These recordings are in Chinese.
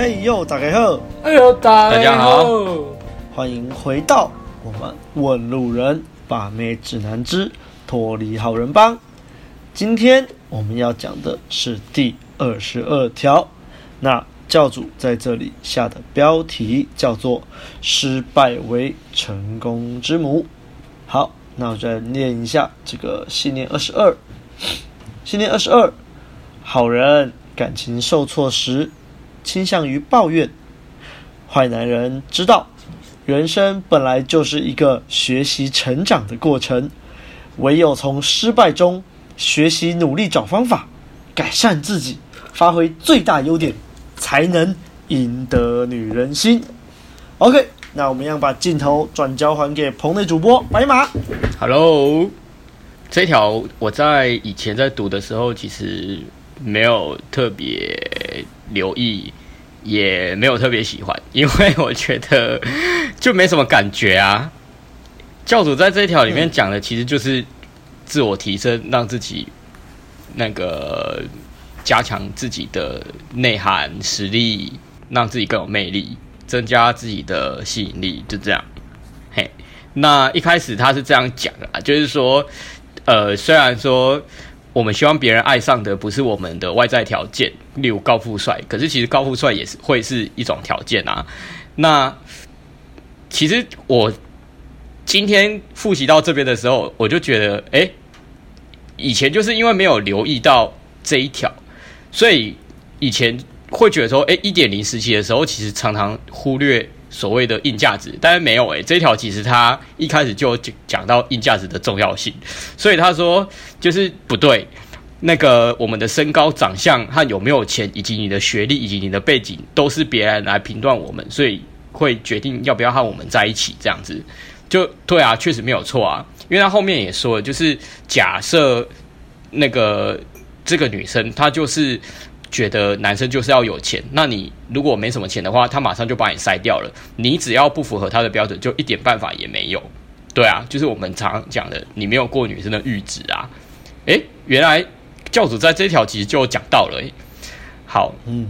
嘿呦，大家好！哎呦，大家好！欢迎回到我们问路人把妹指南之脱离好人帮。今天我们要讲的是第二十二条。那教主在这里下的标题叫做“失败为成功之母”。好，那我再念一下这个信念二十二。信念二十二，好人感情受挫时，倾向于抱怨，坏男人知道，人生本来就是一个学习成长的过程，唯有从失败中学习，努力找方法，改善自己，发挥最大优点，才能赢得女人心。OK，那我们要把镜头转交还给棚内主播白马。Hello，这条我在以前在读的时候，其实没有特别留意。也没有特别喜欢，因为我觉得 就没什么感觉啊。教主在这一条里面讲的，其实就是自我提升，让自己那个加强自己的内涵实力，让自己更有魅力，增加自己的吸引力，就这样。嘿，那一开始他是这样讲的啊，就是说，呃，虽然说。我们希望别人爱上的不是我们的外在条件，例如高富帅。可是其实高富帅也是会是一种条件啊。那其实我今天复习到这边的时候，我就觉得，哎，以前就是因为没有留意到这一条，所以以前会觉得说，哎，一点零时期的时候，其实常常忽略。所谓的硬价值，但是没有诶、这条其实他一开始就讲到硬价值的重要性，所以他说就是不对。那个我们的身高、长相和有没有钱，以及你的学历以及你的背景，都是别人来评断我们，所以会决定要不要和我们在一起。这样子就对啊，确实没有错啊。因为他后面也说了，就是假设那个这个女生她就是。觉得男生就是要有钱，那你如果没什么钱的话，他马上就把你筛掉了。你只要不符合他的标准，就一点办法也没有。对啊，就是我们常讲的，你没有过女生的阈值啊。诶，原来教主在这条其实就讲到了。诶，好，嗯，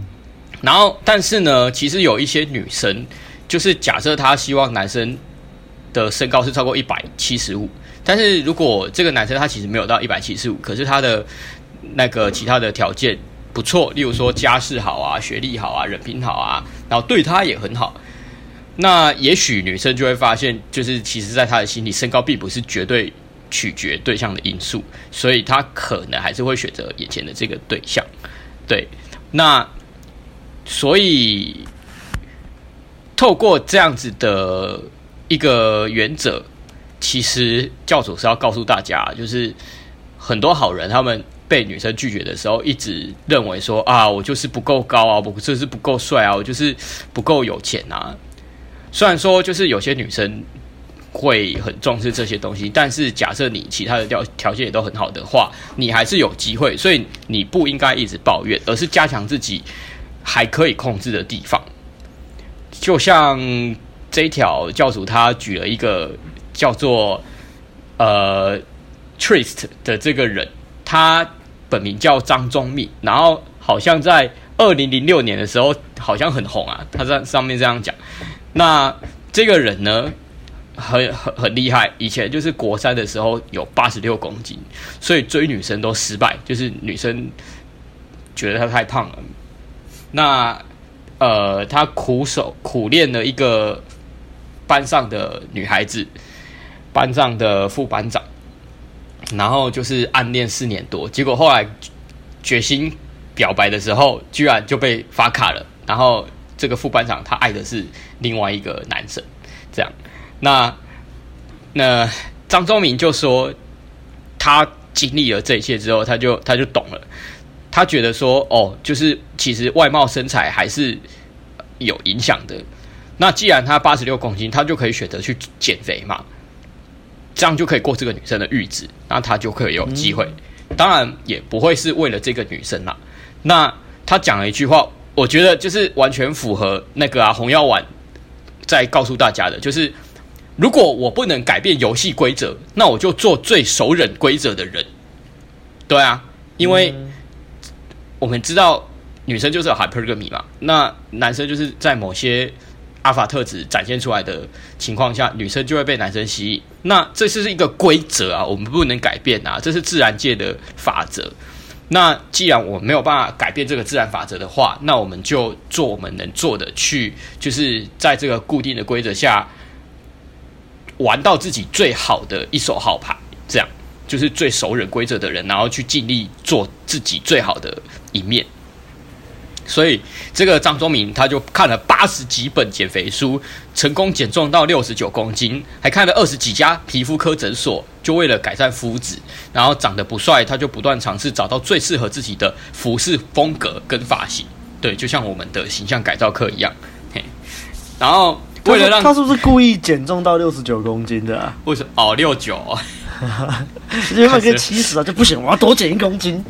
然后但是呢，其实有一些女生，就是假设她希望男生的身高是超过一百七十五，但是如果这个男生他其实没有到一百七十五，可是他的那个其他的条件。不错，例如说家世好啊，学历好啊，人品好啊，然后对他也很好。那也许女生就会发现，就是其实在她的心里，身高并不是绝对取决对象的因素，所以她可能还是会选择眼前的这个对象。对，那所以透过这样子的一个原则，其实教主是要告诉大家，就是很多好人他们。被女生拒绝的时候，一直认为说啊，我就是不够高啊，我就是不够帅啊，我就是不够有钱啊。虽然说就是有些女生会很重视这些东西，但是假设你其他的条条件也都很好的话，你还是有机会。所以你不应该一直抱怨，而是加强自己还可以控制的地方。就像这一条教主他举了一个叫做呃 Trist 的这个人，他。本名叫张宗密，然后好像在二零零六年的时候好像很红啊。他在上面这样讲，那这个人呢，很很很厉害，以前就是国三的时候有八十六公斤，所以追女生都失败，就是女生觉得他太胖了。那呃，他苦守苦练了一个班上的女孩子，班上的副班长。然后就是暗恋四年多，结果后来决心表白的时候，居然就被发卡了。然后这个副班长他爱的是另外一个男生，这样。那那张忠明就说，他经历了这一切之后，他就他就懂了。他觉得说，哦，就是其实外貌身材还是有影响的。那既然他八十六公斤，他就可以选择去减肥嘛。这样就可以过这个女生的阈值，那他就可以有机会。当然也不会是为了这个女生啦。那他讲了一句话，我觉得就是完全符合那个啊红药丸在告诉大家的，就是如果我不能改变游戏规则，那我就做最熟忍规则的人。对啊，因为我们知道女生就是有 hypergamy 嘛，那男生就是在某些阿法特质展现出来的情况下，女生就会被男生吸引。那这是一个规则啊，我们不能改变啊，这是自然界的法则。那既然我没有办法改变这个自然法则的话，那我们就做我们能做的，去就是在这个固定的规则下玩到自己最好的一手好牌，这样就是最熟稔规则的人，然后去尽力做自己最好的一面。所以，这个张忠明他就看了八十几本减肥书，成功减重到六十九公斤，还看了二十几家皮肤科诊所，就为了改善肤质。然后长得不帅，他就不断尝试找到最适合自己的服饰风格跟发型。对，就像我们的形象改造课一样。嘿，然后为了让他是不是故意减重到六十九公斤的啊？为什么？哦，六九。原本可以七十啊，就不行，我要多减一公斤。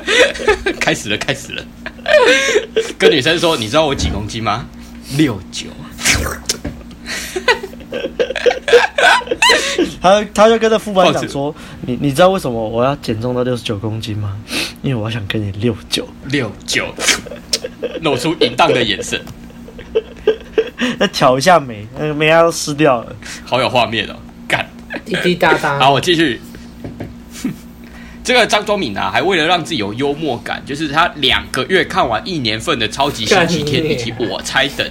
开始了，开始了。跟女生说，你知道我几公斤吗？六九。他他就跟着副班长说：“你你知道为什么我要减重到六十九公斤吗？因为我想跟你六九六九，露出淫荡的眼神。那挑一下眉，那个眉牙都湿掉了，好有画面哦！干，滴滴答答。好，我继续。”这个张忠敏啊，还为了让自己有幽默感，就是他两个月看完一年份的超级星期天以及我猜等，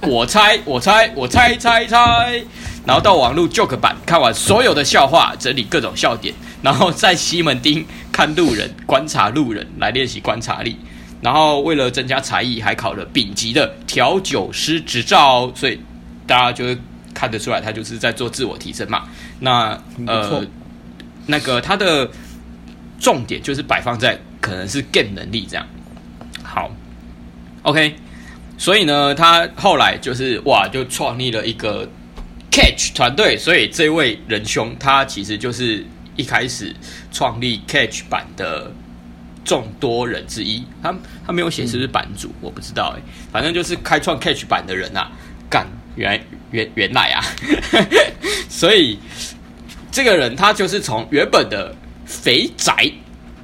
我猜我猜我猜猜猜，然后到网络 joke 版看完所有的笑话，整理各种笑点，然后在西门町看路人，观察路人来练习观察力，然后为了增加才艺，还考了丙级的调酒师执照，所以大家就会看得出来，他就是在做自我提升嘛。那呃，那个他的。重点就是摆放在可能是 game 能力这样，好，OK，所以呢，他后来就是哇，就创立了一个 Catch 团队，所以这位仁兄他其实就是一开始创立 Catch 版的众多人之一，他他没有写是不是版主，嗯、我不知道哎，反正就是开创 Catch 版的人啊，干，原来原原来啊，所以这个人他就是从原本的。肥宅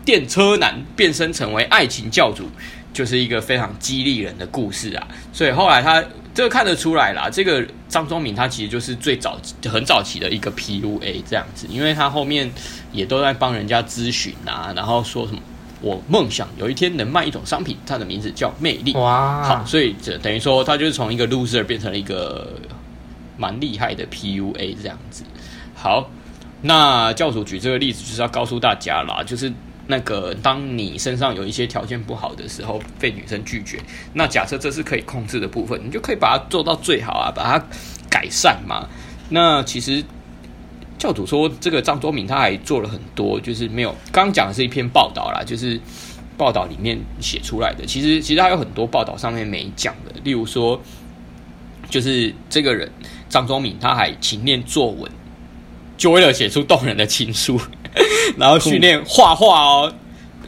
电车男变身成为爱情教主，就是一个非常激励人的故事啊！所以后来他这个看得出来啦，这个张忠敏他其实就是最早很早期的一个 PUA 这样子，因为他后面也都在帮人家咨询啊，然后说什么我梦想有一天能卖一种商品，它的名字叫魅力。哇，好，所以这等于说他就是从一个 loser 变成了一个蛮厉害的 PUA 这样子。好。那教主举这个例子就是要告诉大家啦，就是那个当你身上有一些条件不好的时候被女生拒绝，那假设这是可以控制的部分，你就可以把它做到最好啊，把它改善嘛。那其实教主说这个张忠敏他还做了很多，就是没有刚刚讲的是一篇报道啦，就是报道里面写出来的。其实其实还有很多报道上面没讲的，例如说就是这个人张忠敏他还勤练作文。就为了写出动人的情书，然后训练画画哦，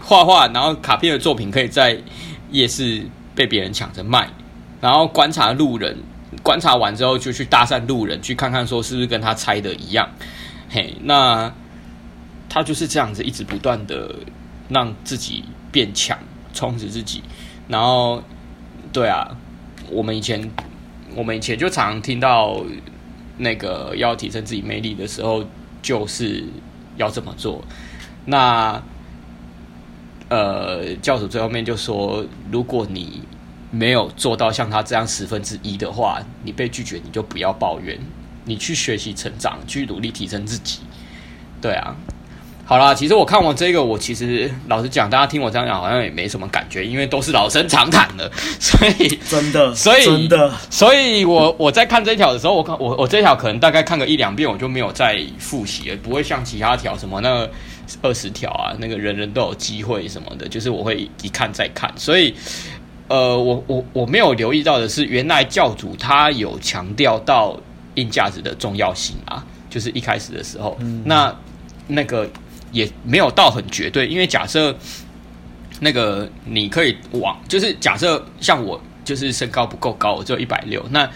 画画，然后卡片的作品可以在夜市被别人抢着卖，然后观察路人，观察完之后就去搭讪路人，去看看说是不是跟他猜的一样。嘿，那他就是这样子，一直不断的让自己变强，充实自己。然后，对啊，我们以前，我们以前就常听到。那个要提升自己魅力的时候，就是要这么做。那呃，教主最后面就说，如果你没有做到像他这样十分之一的话，你被拒绝，你就不要抱怨，你去学习成长，去努力提升自己。对啊。好啦，其实我看完这个，我其实老实讲，大家听我这样讲，好像也没什么感觉，因为都是老生常谈的，所以真的，所以真的，所以我我在看这条的时候，我看我我这条可能大概看个一两遍，我就没有再复习了，不会像其他条什么那二十条啊，那个人人都有机会什么的，就是我会一看再看，所以呃，我我我没有留意到的是，原来教主他有强调到硬价值的重要性啊，就是一开始的时候，嗯、那那个。也没有到很绝对，因为假设那个你可以往，就是假设像我就是身高不够高，我只有一百六，那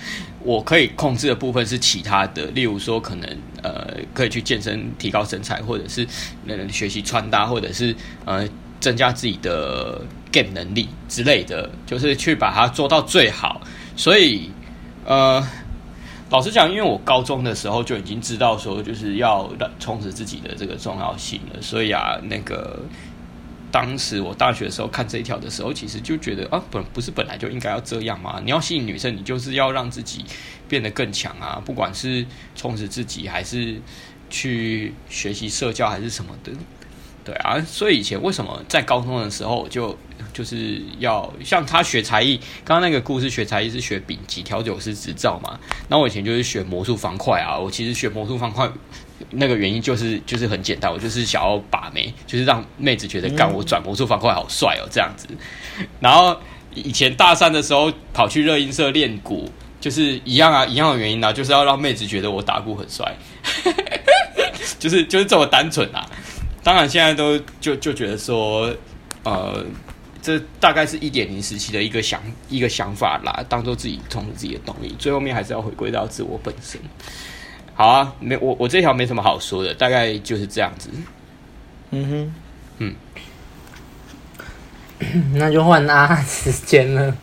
我可以控制的部分是其他的，例如说可能呃可以去健身提高身材，或者是呃学习穿搭，或者是呃。增加自己的 game 能力之类的，就是去把它做到最好。所以，呃，老实讲，因为我高中的时候就已经知道说，就是要充实自己的这个重要性了。所以啊，那个当时我大学的时候看这一条的时候，其实就觉得啊，本不是本来就应该要这样吗？你要吸引女生，你就是要让自己变得更强啊，不管是充实自己还是。去学习社交还是什么的，对啊，所以以前为什么在高中的时候就就是要像他学才艺，刚刚那个故事学才艺是学丙级调酒师执照嘛？那我以前就是学魔术方块啊，我其实学魔术方块那个原因就是就是很简单，我就是想要把妹，就是让妹子觉得干我转魔术方块好帅哦这样子。然后以前大三的时候跑去热音社练鼓，就是一样啊，一样的原因啊，就是要让妹子觉得我打鼓很帅。就是就是这么单纯啊！当然现在都就就觉得说，呃，这大概是一点零时期的一个想一个想法啦，当做自己充实自己的动力。最后面还是要回归到自我本身。好啊，没我我这条没什么好说的，大概就是这样子。嗯哼，嗯，那就换阿时间了。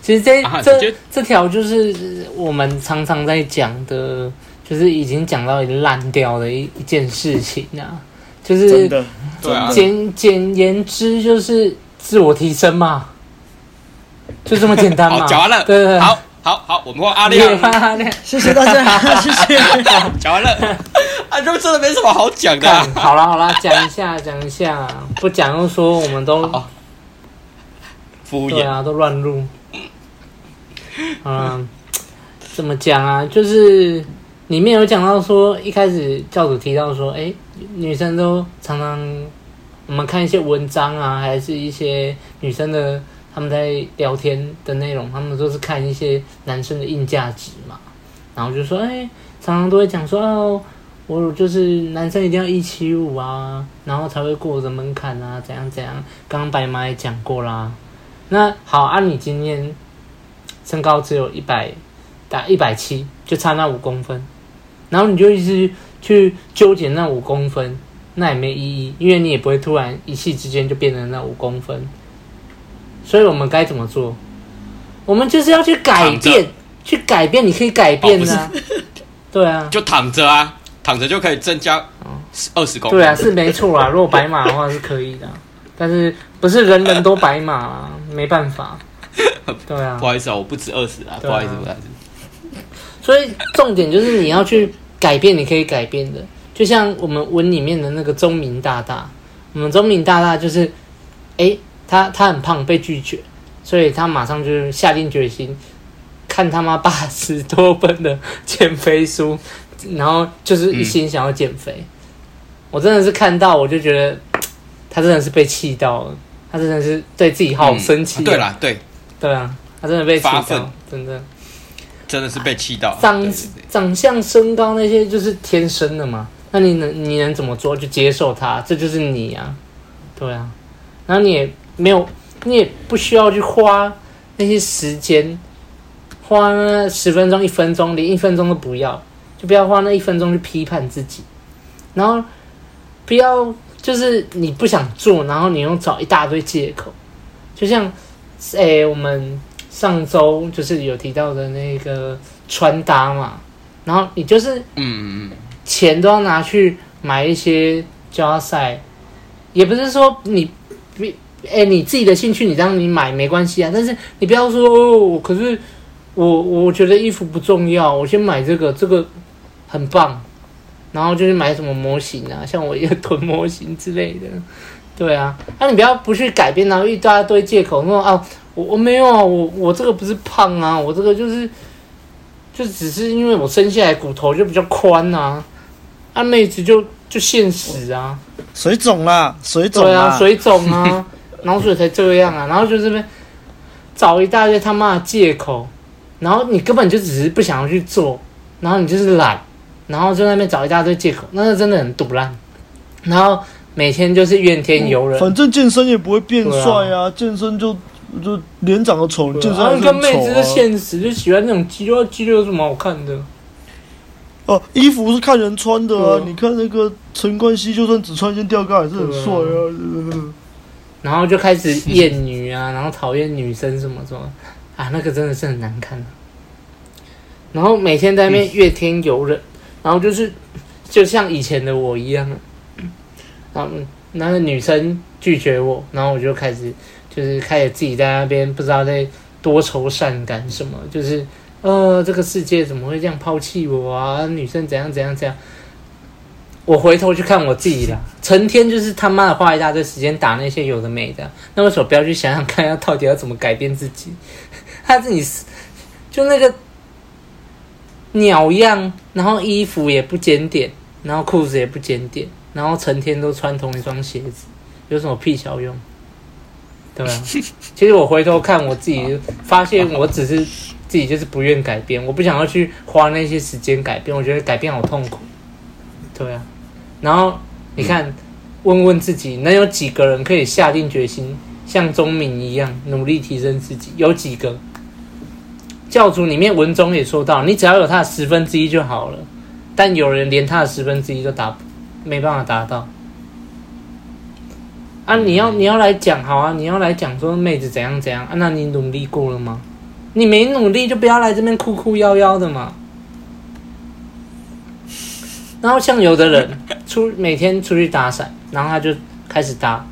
其实这、啊、这这条就是我们常常在讲的。就是已经讲到烂掉的一一件事情啊，就是简简言之就是自我提升嘛，就这么简单嘛。讲完了，对对，好，好，好，我们换阿亮，谢谢大家，谢谢。讲完了，啊，就真的没什么好讲的。好了好了，讲一下讲一下，不讲又说我们都敷衍，对啊，都乱入。嗯，怎么讲啊？就是。里面有讲到说，一开始教主提到说，哎、女生都常常我们看一些文章啊，还是一些女生的他们在聊天的内容，他们都是看一些男生的硬价值嘛，然后就说，哎、常常都会讲说，哦，我就是男生一定要一七五啊，然后才会过我的门槛啊，怎样怎样。刚刚白马也讲过啦。那好，按、啊、你今天身高只有一百打一百七，就差那五公分。然后你就一直去纠结那五公分，那也没意义，因为你也不会突然一夕之间就变成那五公分。所以我们该怎么做？我们就是要去改变，去改变，你可以改变啊。哦、对啊，就躺着啊，躺着就可以增加二十公分。对啊，是没错啊。如果白马的话是可以的，但是不是人人都白马啊，没办法。对啊，不好意思啊，我不止二十啊，不好意思，不好意思。所以重点就是你要去。改变你可以改变的，就像我们文里面的那个宗明大大，我们宗明大大就是，诶，他他很胖被拒绝，所以他马上就下定决心，看他妈八十多本的减肥书，然后就是一心想要减肥。嗯、我真的是看到我就觉得，他真的是被气到了，他真的是对自己好生气。对啦，对，对啊，他真的被气到，真的。真的是被气到，长长相、身高那些就是天生的嘛。那你能你能怎么做？就接受它，这就是你啊，对啊。然后你也没有，你也不需要去花那些时间，花那十分钟、一分钟，连一分钟都不要，就不要花那一分钟去批判自己。然后不要就是你不想做，然后你又找一大堆借口，就像诶、欸，我们。上周就是有提到的那个穿搭嘛，然后你就是，嗯，钱都要拿去买一些胶赛，也不是说你，哎，你自己的兴趣你让你买没关系啊，但是你不要说哦，可是我我觉得衣服不重要，我先买这个，这个很棒，然后就是买什么模型啊，像我一个囤模型之类的，对啊，那你不要不去改变，然后一大堆借口说啊。我我没有啊，我我这个不是胖啊，我这个就是，就只是因为我生下来骨头就比较宽啊，啊妹子就就现实啊，水肿啦，水肿对啊，水 肿啊，然后所以才这样啊，然后就这边找一大堆他妈的借口，然后你根本就只是不想要去做，然后你就是懒，然后就在那边找一大堆借口，那是真的很堵烂，然后每天就是怨天尤人，反正健身也不会变帅啊，啊健身就。就脸长得丑，就是、啊、跟妹子是现实，就喜欢那种肌肉，肌肉有什么好看的？哦，衣服是看人穿的啊！啊你看那个陈冠希，就算只穿一件吊带，也是很帅啊。啊 然后就开始厌女啊，然后讨厌女生什么什么啊，那个真的是很难看。然后每天在那边怨天尤人，然后就是就像以前的我一样，然后那个女生拒绝我，然后我就开始就是开始自己在那边不知道在多愁善感什么，就是呃这个世界怎么会这样抛弃我啊？女生怎样怎样怎样？我回头去看我自己啦，成天就是他妈的花一大堆时间打那些有的没的，那为什么不要去想想看，要到底要怎么改变自己？他自己是就那个鸟样，然后衣服也不检点，然后裤子也不检点，然后成天都穿同一双鞋子，有什么屁小用？对啊？其实我回头看我自己，发现我只是自己就是不愿改变，我不想要去花那些时间改变，我觉得改变好痛苦。对啊。然后你看，问问自己，能有几个人可以下定决心像钟明一样努力提升自己？有几个？教主里面文中也说到，你只要有他的十分之一就好了。但有人连他的十分之一都达，没办法达到。啊，你要你要来讲好啊，你要来讲说妹子怎样怎样啊？那你努力过了吗？你没努力就不要来这边哭哭夭夭的嘛。然后像有的人出每天出去打伞，然后他就开始搭，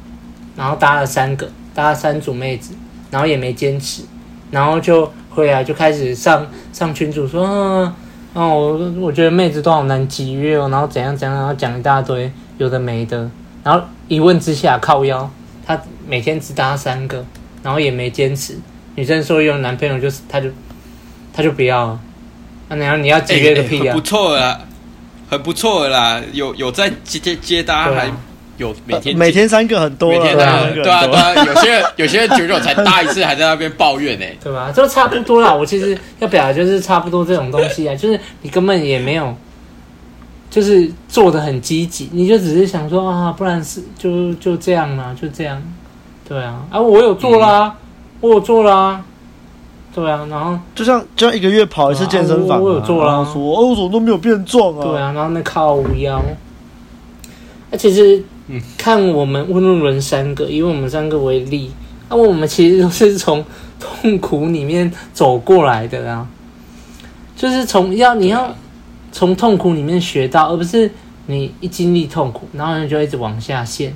然后搭了三个，搭了三组妹子，然后也没坚持，然后就回来就开始上上群主说，嗯，哦，我我觉得妹子都好难集约哦，然后怎样怎样，然后讲一大堆有的没的，然后一问之下靠腰，他每天只搭三个，然后也没坚持，女生说有男朋友就是他就他就不要了，那然后你要节约个屁啊，不错啊。很不错的啦，有有在接接接搭，还有每天每天三个很多，每天对啊对啊，有些人有些人久久才搭一次，还在那边抱怨呢，对吧？就差不多啦。我其实要表达就是差不多这种东西啊，就是你根本也没有，就是做的很积极，你就只是想说啊，不然是就就这样啦，就这样，对啊，啊，我有做啦，嗯、我有做啦。对啊，然后就像就像一个月跑一次健身房，啊，我有做啦，啊，说哦，我怎么都没有变壮啊？对啊，然后那靠腰。那其实看我们温润伦三个，以我们三个为例，那我们其实都是从 痛苦里面走过来的啊。就是从要你要从痛苦里面学到，而不是你一经历痛苦，然后你就一直往下陷，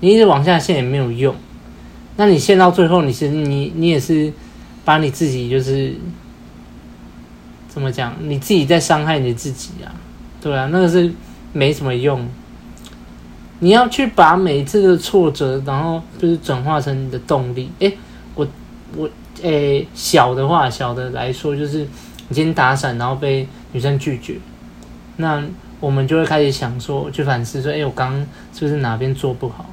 你一直往下陷也没有用。那你陷到最后，你是你你也是。把你自己就是怎么讲？你自己在伤害你自己啊？对啊，那个是没什么用。你要去把每一次的挫折，然后就是转化成你的动力。诶，我我诶，小的话，小的来说，就是你今天打伞，然后被女生拒绝，那我们就会开始想说，去反思说，哎，我刚刚是不是哪边做不好？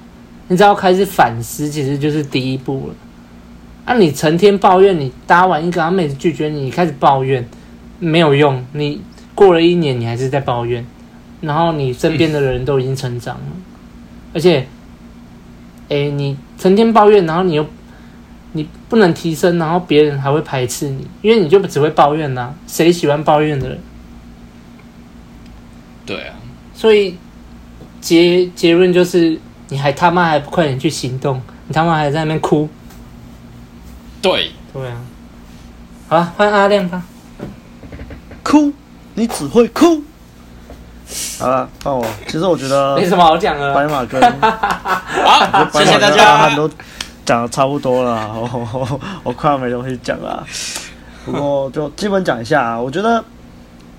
你只要开始反思，其实就是第一步了。啊、你成天抱怨，你搭完一个阿妹子拒绝你，你开始抱怨没有用。你过了一年，你还是在抱怨，然后你身边的人都已经成长了，而且，哎，你成天抱怨，然后你又你不能提升，然后别人还会排斥你，因为你就只会抱怨呐、啊。谁喜欢抱怨的人？对啊。所以结结论就是，你还他妈还不快点去行动？你他妈还在那边哭。对对啊，好了，换阿亮吧。哭，你只会哭。好了，换我。其实我觉得没什么好讲的。白马哥 好，谢谢大家。讲的差不多了，我我快要没东西讲了。不过就基本讲一下啊，我觉得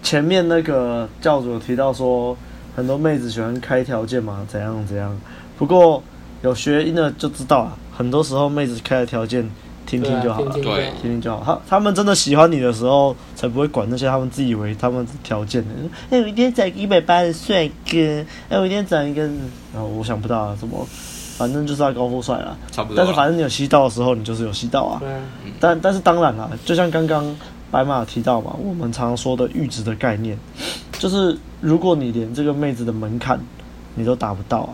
前面那个教主有提到说，很多妹子喜欢开条件嘛，怎样怎样。不过有学音的就知道啊，很多时候妹子开的条件。听听就好了，对，听听就好。他他们真的喜欢你的时候，才不会管那些他们自以为他们条件的。哎，我一定要找一百八的帅哥，哎，我一定要找一个，然后我想不到啊，什么，反正就是要高富帅啦。差不多。但是反正你有吸到的时候，你就是有吸到啊。嗯。但但是当然啦，就像刚刚白马提到嘛，我们常说的阈值的概念，就是如果你连这个妹子的门槛你都达不到啊，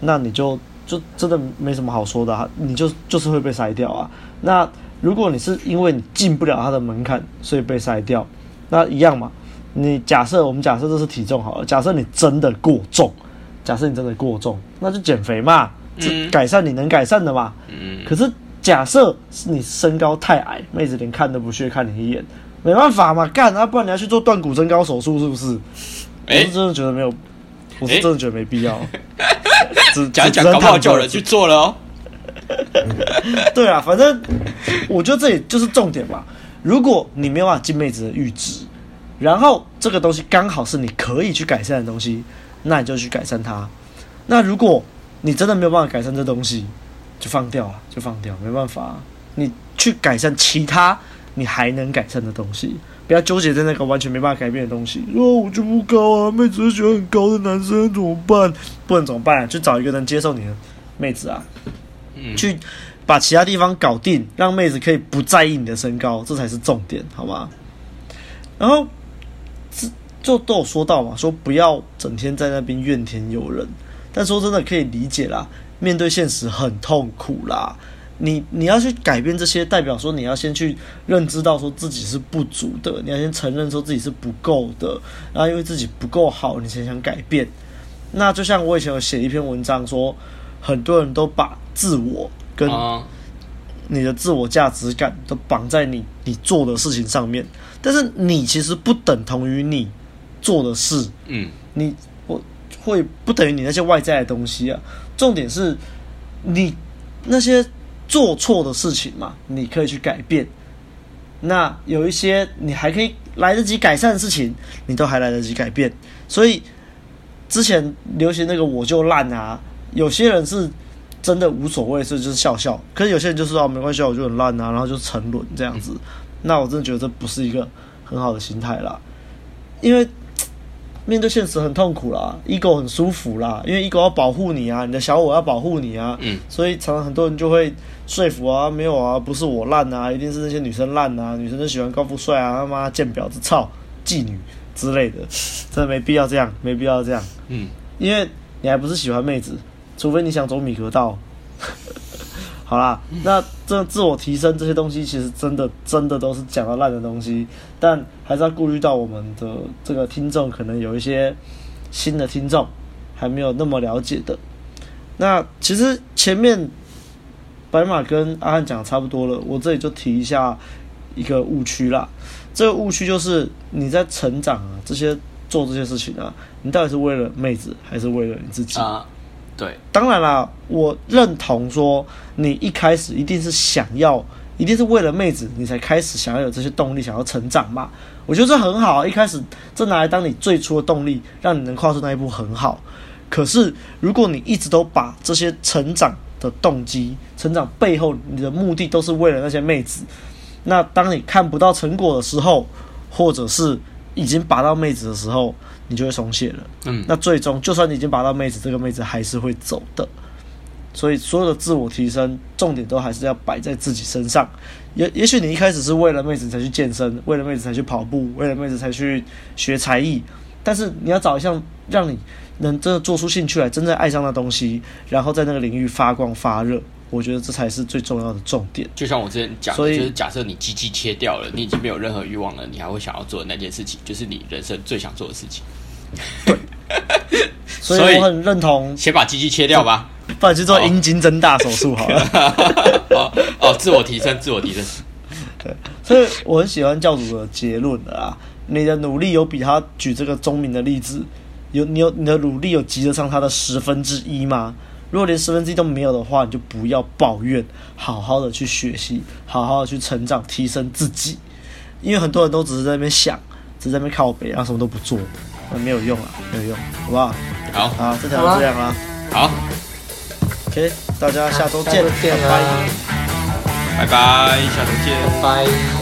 那你就。就真的没什么好说的啊，你就就是会被筛掉啊。那如果你是因为你进不了他的门槛，所以被筛掉，那一样嘛。你假设我们假设这是体重好了，假设你真的过重，假设你真的过重，那就减肥嘛，嗯，改善你能改善的嘛。嗯。可是假设是你身高太矮，妹子连看都不屑看你一眼，没办法嘛，干啊，不然你要去做断骨增高手术是不是？欸、我是真的觉得没有，我是真的觉得没必要。只讲讲，搞不好就有人去做了哦。对啊，反正我觉得这里就是重点吧。如果你没有办法进妹子的阈值，然后这个东西刚好是你可以去改善的东西，那你就去改善它。那如果你真的没有办法改善这东西，就放掉啊，就放掉，没办法。你去改善其他你还能改善的东西，不要纠结在那个完全没办法改变的东西。哦，我就不高啊，妹子喜欢很高的男生怎么办？不能怎么办啊？去找一个能接受你的妹子啊。去把其他地方搞定，让妹子可以不在意你的身高，这才是重点，好吗？然后，这就都有说到嘛，说不要整天在那边怨天尤人。但说真的，可以理解啦，面对现实很痛苦啦。你你要去改变这些，代表说你要先去认知到说自己是不足的，你要先承认说自己是不够的，然后因为自己不够好，你才想改变。那就像我以前有写一篇文章说，很多人都把自我跟你的自我价值感都绑在你你做的事情上面，但是你其实不等同于你做的事，嗯，你我会不等于你那些外在的东西啊。重点是你那些做错的事情嘛，你可以去改变。那有一些你还可以来得及改善的事情，你都还来得及改变。所以之前流行那个我就烂啊。有些人是真的无所谓，所以就是笑笑。可是有些人就是说没关系，我就很烂啊，然后就沉沦这样子。那我真的觉得这不是一个很好的心态啦。因为面对现实很痛苦啦，ego 很舒服啦，因为 ego 要保护你啊，你的小我要保护你啊。嗯。所以常常很多人就会说服啊，没有啊，不是我烂啊，一定是那些女生烂啊，女生就喜欢高富帅啊，他妈贱婊子、操妓女之类的，真的没必要这样，没必要这样。嗯。因为你还不是喜欢妹子。除非你想走米格道，好啦，那这自我提升这些东西，其实真的真的都是讲到烂的东西，但还是要顾虑到我们的这个听众，可能有一些新的听众还没有那么了解的。那其实前面白马跟阿汉讲的差不多了，我这里就提一下一个误区啦。这个误区就是你在成长啊，这些做这些事情啊，你到底是为了妹子，还是为了你自己啊？对，当然啦，我认同说你一开始一定是想要，一定是为了妹子，你才开始想要有这些动力，想要成长嘛。我觉得这很好，一开始这拿来当你最初的动力，让你能跨出那一步很好。可是如果你一直都把这些成长的动机、成长背后你的目的都是为了那些妹子，那当你看不到成果的时候，或者是已经拔到妹子的时候，你就会松懈了。嗯，那最终就算你已经拔到妹子，这个妹子还是会走的。所以所有的自我提升，重点都还是要摆在自己身上。也也许你一开始是为了妹子才去健身，为了妹子才去跑步，为了妹子才去学才艺。但是你要找一项让你能真的做出兴趣来，真正爱上的东西，然后在那个领域发光发热。我觉得这才是最重要的重点。就像我之前讲的，就是假设你鸡鸡切掉了，你已经没有任何欲望了，你还会想要做的那件事情，就是你人生最想做的事情。对，所以我很认同，先把鸡鸡切掉吧，不然去做阴茎增大手术好了。哦哦，自我提升，自我提升。对，所以我很喜欢教主的结论的啊，你的努力有比他举这个聪明的例子，有你有你的努力有及得上他的十分之一吗？如果连十分之一都没有的话，你就不要抱怨，好好的去学习，好好的去成长，提升自己。因为很多人都只是在那边想，只是在那边靠北，然后什么都不做，那没有用啊，没有用，好不好？好，好，这条就这样啦。好，OK，大家下周见，见，拜拜，拜拜，下周见，拜拜。